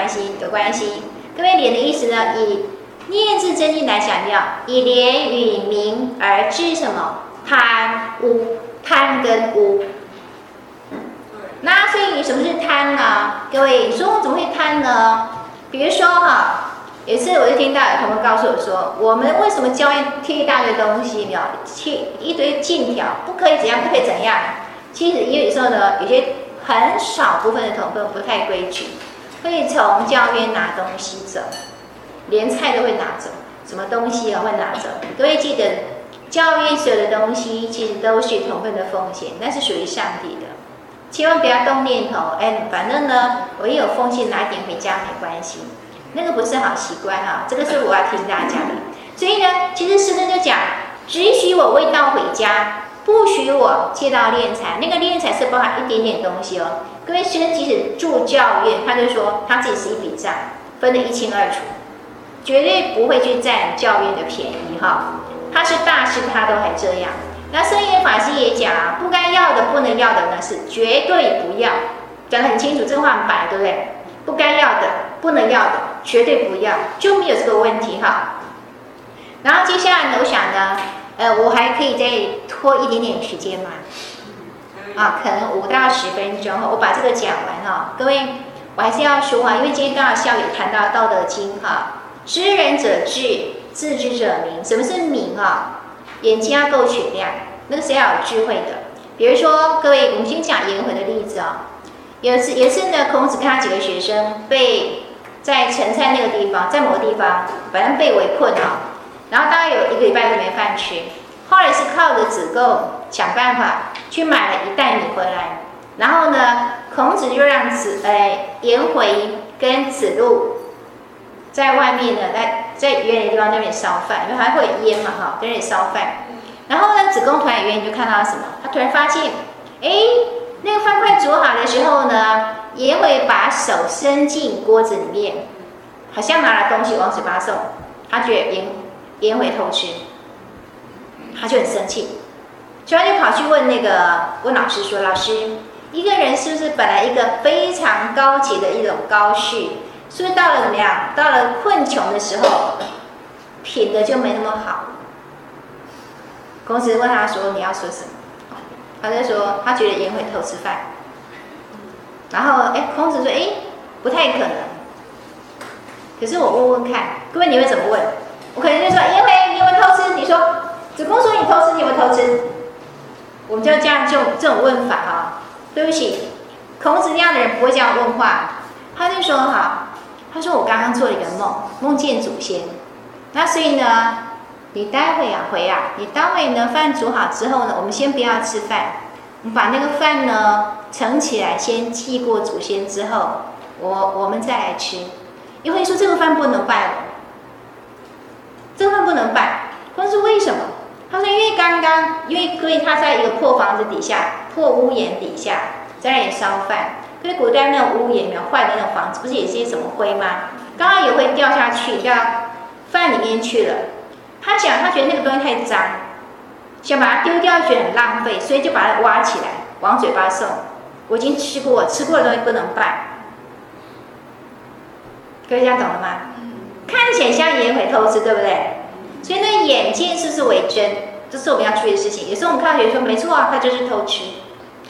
关系，有关系。各位廉的意思呢，以念字真经来强调，以廉与名而治什么贪污，贪跟污。那所以什么是贪呢？各位，你说我怎么会贪呢？比如说哈，有一次我就听到有同学告诉我说，我们为什么教员贴一大堆东西，没有贴一堆禁条，不可以怎样，不可以怎样。其实因为有时候呢，有些很少部分的同学不太规矩，会从教员拿东西走，连菜都会拿走，什么东西啊会拿走。各位记得，教员所有的东西其实都是同分的奉献，那是属于上帝的。千万不要动念头，哎，反正呢，我也有奉献拿一点回家没关系，那个不是好习惯哈。这个是我要听大家的。所以呢，其实师尊就讲，只许我未到回家，不许我借到敛财。那个敛财是包含一点点东西哦。各位师尊即使住教院，他就说他自己是一笔账，分得一清二楚，绝对不会去占教院的便宜哈。他是大师，他都还这样。那圣严法师也讲啊，不该要的、不能要的呢，是绝对不要，讲得很清楚，这话很白，对不对？不该要的、不能要的，绝对不要，就没有这个问题哈。然后接下来呢，我想呢，呃，我还可以再拖一点点时间嘛，啊，可能五到十分钟，我把这个讲完哈。各位，我还是要说啊，因为今天刚好下午也谈到《道德经》哈，知人者智，自知者明。什么是明啊？眼睛要够雪亮，那个是要有智慧的。比如说，各位，我们先讲颜回的例子啊、哦。有一次，有次呢，孔子跟他几个学生被在陈蔡那个地方，在某个地方，反正被围困啊。然后大概有一个礼拜都没饭吃。后来是靠着子贡想办法去买了一袋米回来。然后呢，孔子就让子哎颜回跟子路在外面呢，在。在远远的地方那边烧饭，因为还会有烟嘛，哈，在那烧饭。然后呢，子贡突然远远就看到了什么？他突然发现，哎，那个饭快煮好的时候呢，颜回把手伸进锅子里面，好像拿了东西往嘴巴送。他觉得颜颜回偷吃，他就很生气，所以他就跑去问那个问老师说：“老师，一个人是不是本来一个非常高级的一种高士？”是不是到了怎么样？到了困穷的时候，品德就没那么好。孔子问他说：“你要说什么？”他就说：“他觉得颜回偷吃饭。”然后，哎，孔子说：“哎，不太可能。”可是我问问看，各位你会怎么问？我可能就说：“因为，你有没有偷吃？”你说：“子贡说你偷吃，你有没有偷吃？”我们就这样就这种问法哈。对不起，孔子那样的人不会这样问话。他就说：“哈。”他说：“我刚刚做了一个梦，梦见祖先。那所以呢，你待会啊回啊，你待会呢饭煮好之后呢，我们先不要吃饭，我们把那个饭呢盛起来，先祭过祖先之后，我我们再来吃。因为说这个饭不能拜了，这饭不能拜。他说为什么？他说因为刚刚因为可以他在一个破房子底下，破屋檐底下在那里烧饭。”所以古代那种屋檐没有坏的那种房子，不是有些什么灰吗？刚刚也会掉下去，掉饭里面去了。他讲，他觉得那个东西太脏，想把它丢掉，觉得很浪费，所以就把它挖起来，往嘴巴送。我已经吃过，吃过的东西不能拜。各位家懂了吗？看起来像颜回偷吃，对不对？所以那眼见是不是为真？这是我们要注意的事情。有时候我们看到学生说，没错啊，他就是偷吃，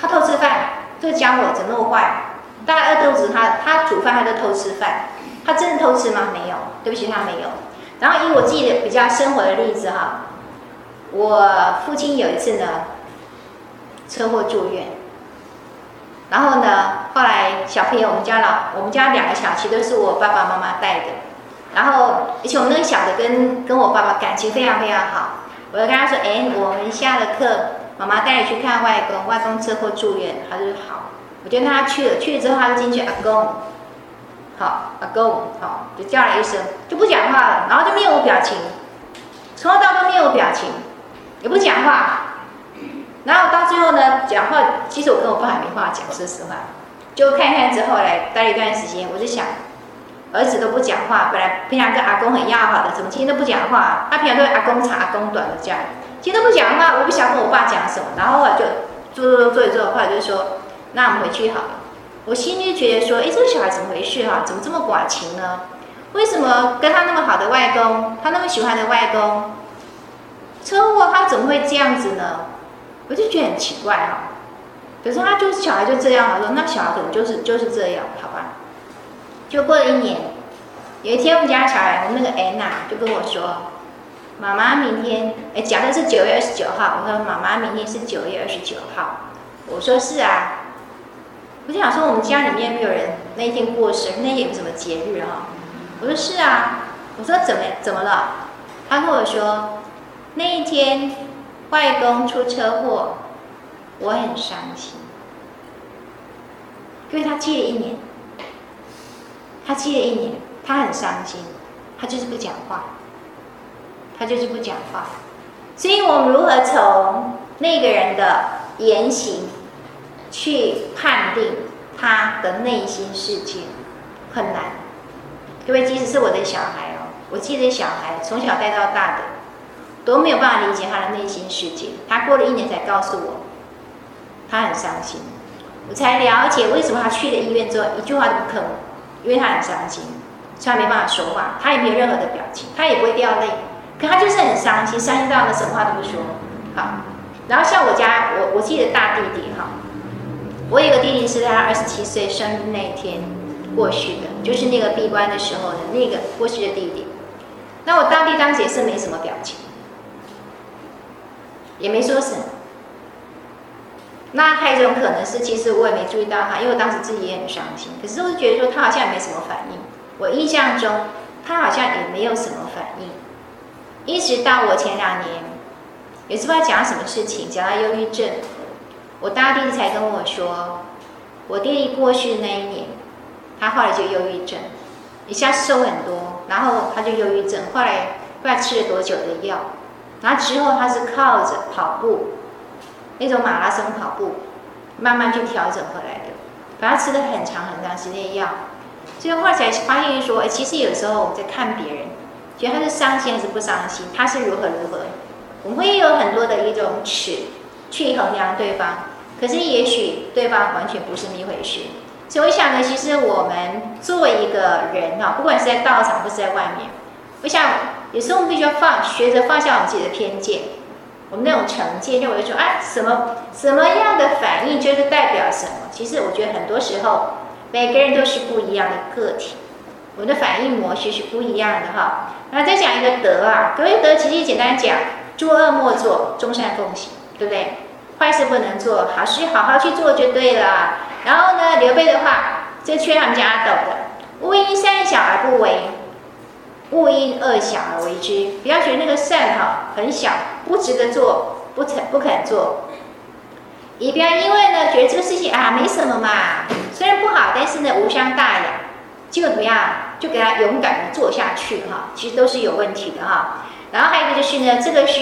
他偷吃饭。这个家伙怎么那么坏？大概饿肚子，他他煮饭，他都偷吃饭。他真的偷吃吗？没有，对不起，他没有。然后以我自己的比较生活的例子哈，我父亲有一次呢，车祸住院。然后呢，后来小朋友，我们家老，我们家两个小，其实都是我爸爸妈妈带的。然后而且我们那个小的跟跟我爸爸感情非常非常好。我就跟他说：“哎，我们下了课。”妈妈带你去看外公，外公车祸住院，他就好，我就跟他去了，去了之后他就进去，阿公，好，阿公，好，就叫了一声，就不讲话了，然后就面无表情，从头到尾都面无表情，也不讲话，然后到最后呢，讲话，其实我跟我爸还没话讲，说实话，就看看之后来待了一段时间，我就想，儿子都不讲话，本来平常跟阿公很要好的，怎么今天都不讲话？他平常都阿公长阿公短的这样，今天都不讲话，我不想跟我爸讲什么。然后我就做做做做一做，后来就说，那我们回去好了。我心里就觉得说，哎，这个小孩怎么回事哈、啊？怎么这么寡情呢？为什么跟他那么好的外公，他那么喜欢的外公，车祸他怎么会这样子呢？我就觉得很奇怪哈、啊。可是他就是小孩就这样，我说那小孩可能就是就是这样，好吧？就过了一年，有一天我们家小孩，我们那个安娜就跟我说：“妈妈明天，哎，讲的是九月二十九号。”我说：“妈妈明天是九月二十九号。”我说：“是啊。”我就想说，我们家里面没有人那一天过生，那天有什么节日啊？我说：“是啊。”我说：“怎么怎么了？”他跟我说：“那一天外公出车祸，我很伤心，因为他记了一年。”他记了一年，他很伤心，他就是不讲话，他就是不讲话。所以我们如何从那个人的言行去判定他的内心世界，很难。各位，即使是我的小孩哦，我记得小孩从小带到大的，都没有办法理解他的内心世界。他过了一年才告诉我，他很伤心，我才了解为什么他去了医院之后一句话都不吭。因为他很伤心，所以他没办法说话，他也没有任何的表情，他也不会掉泪，可他就是很伤心，伤心到了什么话都不说。好，然后像我家，我我自己的大弟弟哈，我有个弟弟是在他二十七岁生日那天过去的，就是那个闭关的时候的那个过去的弟弟。那我大弟当时也是没什么表情，也没说什么。那还有一种可能是，其实我也没注意到他，因为我当时自己也很伤心。可是我就觉得说他好像也没什么反应。我印象中他好像也没有什么反应。一直到我前两年，也是不知道讲什么事情，讲到忧郁症，我大弟弟才跟我说，我弟弟过世的那一年，他后来就忧郁症，一下瘦很多，然后他就忧郁症，后来不知道吃了多久的药，然后之后他是靠着跑步。那种马拉松跑步，慢慢去调整回来的，反正吃了很长很长时间药，最后后来才发现说，哎，其实有时候我们在看别人，觉得他是伤心还是不伤心，他是如何如何，我们会有很多的一种尺去衡量对方，可是也许对方完全不是那一回事。所以我想呢，其实我们作为一个人哈，不管是在道场或是在外面，我想有时候我们必须要放学着放下我们自己的偏见。我们那种成见认为说，啊，什么什么样的反应就是代表什么？其实我觉得很多时候，每个人都是不一样的个体，我们的反应模式是不一样的哈。然后再讲一个德啊，各位德其实简单讲，诸恶莫作，众善奉行，对不对？坏事不能做，好事好好去做就对了。然后呢，刘备的话，这缺他们家阿斗的，勿因善小而不为。勿因恶小而为之，不要觉得那个善哈很小，不值得做，不肯不肯做。也不要因为呢觉得这个事情啊没什么嘛，虽然不好，但是呢无伤大雅，就怎么样就给他勇敢的做下去哈，其实都是有问题的哈。然后还有一个就是呢，这个是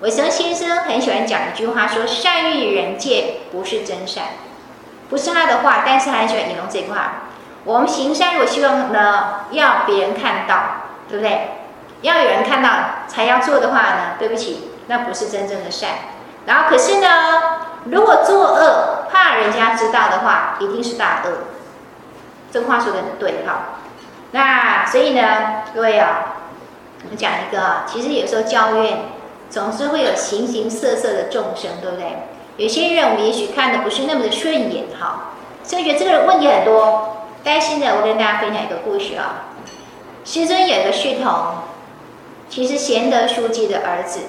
韦森先生很喜欢讲一句话，说善欲人见不是真善，不是他的话，但是他很喜欢引用这句话。我们行善，我希望呢，要别人看到，对不对？要有人看到才要做的话呢，对不起，那不是真正的善。然后可是呢，如果作恶怕人家知道的话，一定是大恶。这话说的很对哈。那所以呢，各位啊，我们讲一个啊，其实有时候教院总是会有形形色色的众生，对不对？有些人我们也许看的不是那么的顺眼哈，所以觉得这个问题很多。但是呢，我跟大家分享一个故事啊。师尊有一个续童，其实贤德书记的儿子，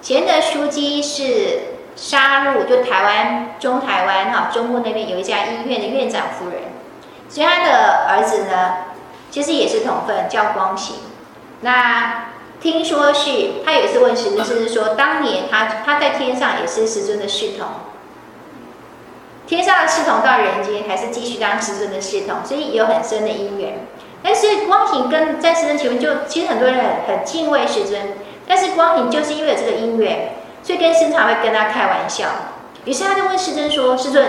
贤德书记是沙鹿，就台湾中台湾哈中部那边有一家医院的院长夫人，所以他的儿子呢，其实也是同分，叫光行。那听说是他有一次问师尊，师尊说，当年他他在天上也是师尊的侍童。天上的侍童到人间，还是继续当师尊的侍童，所以有很深的因缘。但是光庭跟在师尊前面，就其实很多人很很敬畏师尊，但是光庭就是因为有这个因缘，所以跟师常会跟他开玩笑。于是他就问师尊说：“师尊，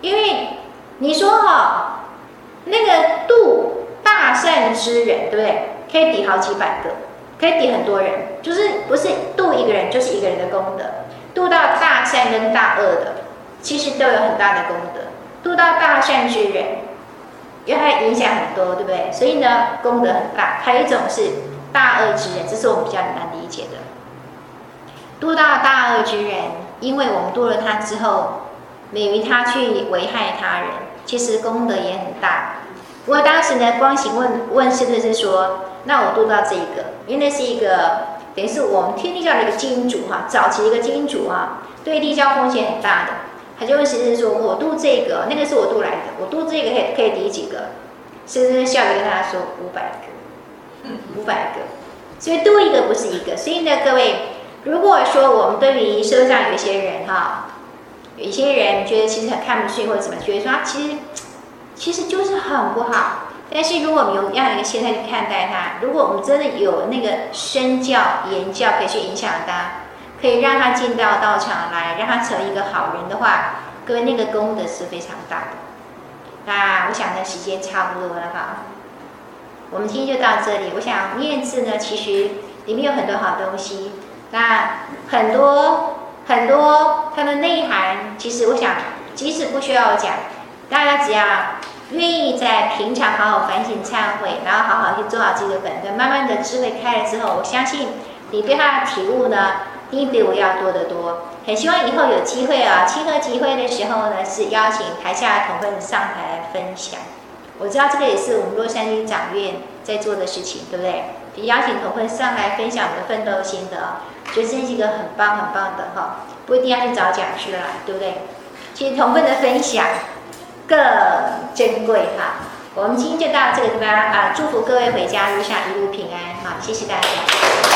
因为你说哈，那个度大善之人，对不对？可以抵好几百个，可以抵很多人，就是不是度一个人就是一个人的功德，度到大善跟大恶的，其实都有很大的功德。度到大善之人，影响很多，对不对？所以呢，功德很大。还有一种是大恶之人，这是我们比较难理解的。度到大恶之人，因为我们度了他之后，免于他去危害他人，其实功德也很大。不过当时呢，光行问问师的是说，那我度到这一个，因为那是一个等于是我们天地教的一个金主哈，早期一个金主啊，对地教风险很大的，他就问师师说，我度这个，那个是我度来的，我度这个可以可以抵几个？师师笑着跟他说五百个，五百个，所以多一个不是一个，所以呢，各位。如果说我们对于社会上有一些人哈，有一些人觉得其实很看不顺或者怎么，觉得说他其实其实就是很不好。但是如果我们用这样一个心态去看待他，如果我们真的有那个身教言教可以去影响他，可以让他进到道场来，让他成为一个好人的话，各位那个功德是非常大的。那我想呢，时间差不多了哈，我们今天就到这里。我想念字呢，其实里面有很多好东西。那很多很多它的内涵，其实我想，即使不需要讲，大家只要愿意在平常好好反省忏悔，然后好好去做好自己的本分，慢慢的智慧开了之后，我相信你对他的体悟呢，一定比我要多得多。很希望以后有机会啊，亲和集会的时候呢，是邀请台下的同奋上台来分享。我知道这个也是我们洛杉矶长院在做的事情，对不对？就邀请同奋上来分享我们的奋斗心得。觉得这是一个很棒很棒的哈，不一定要去找讲师啦，对不对？其实同奋的分享更珍贵哈。我们今天就到这个地方啊，祝福各位回家路上一路平安哈，谢谢大家。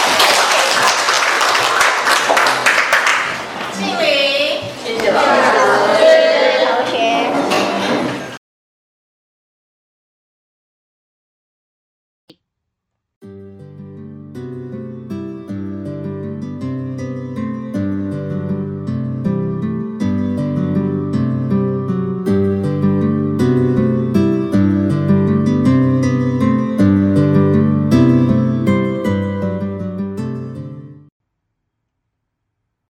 Christ.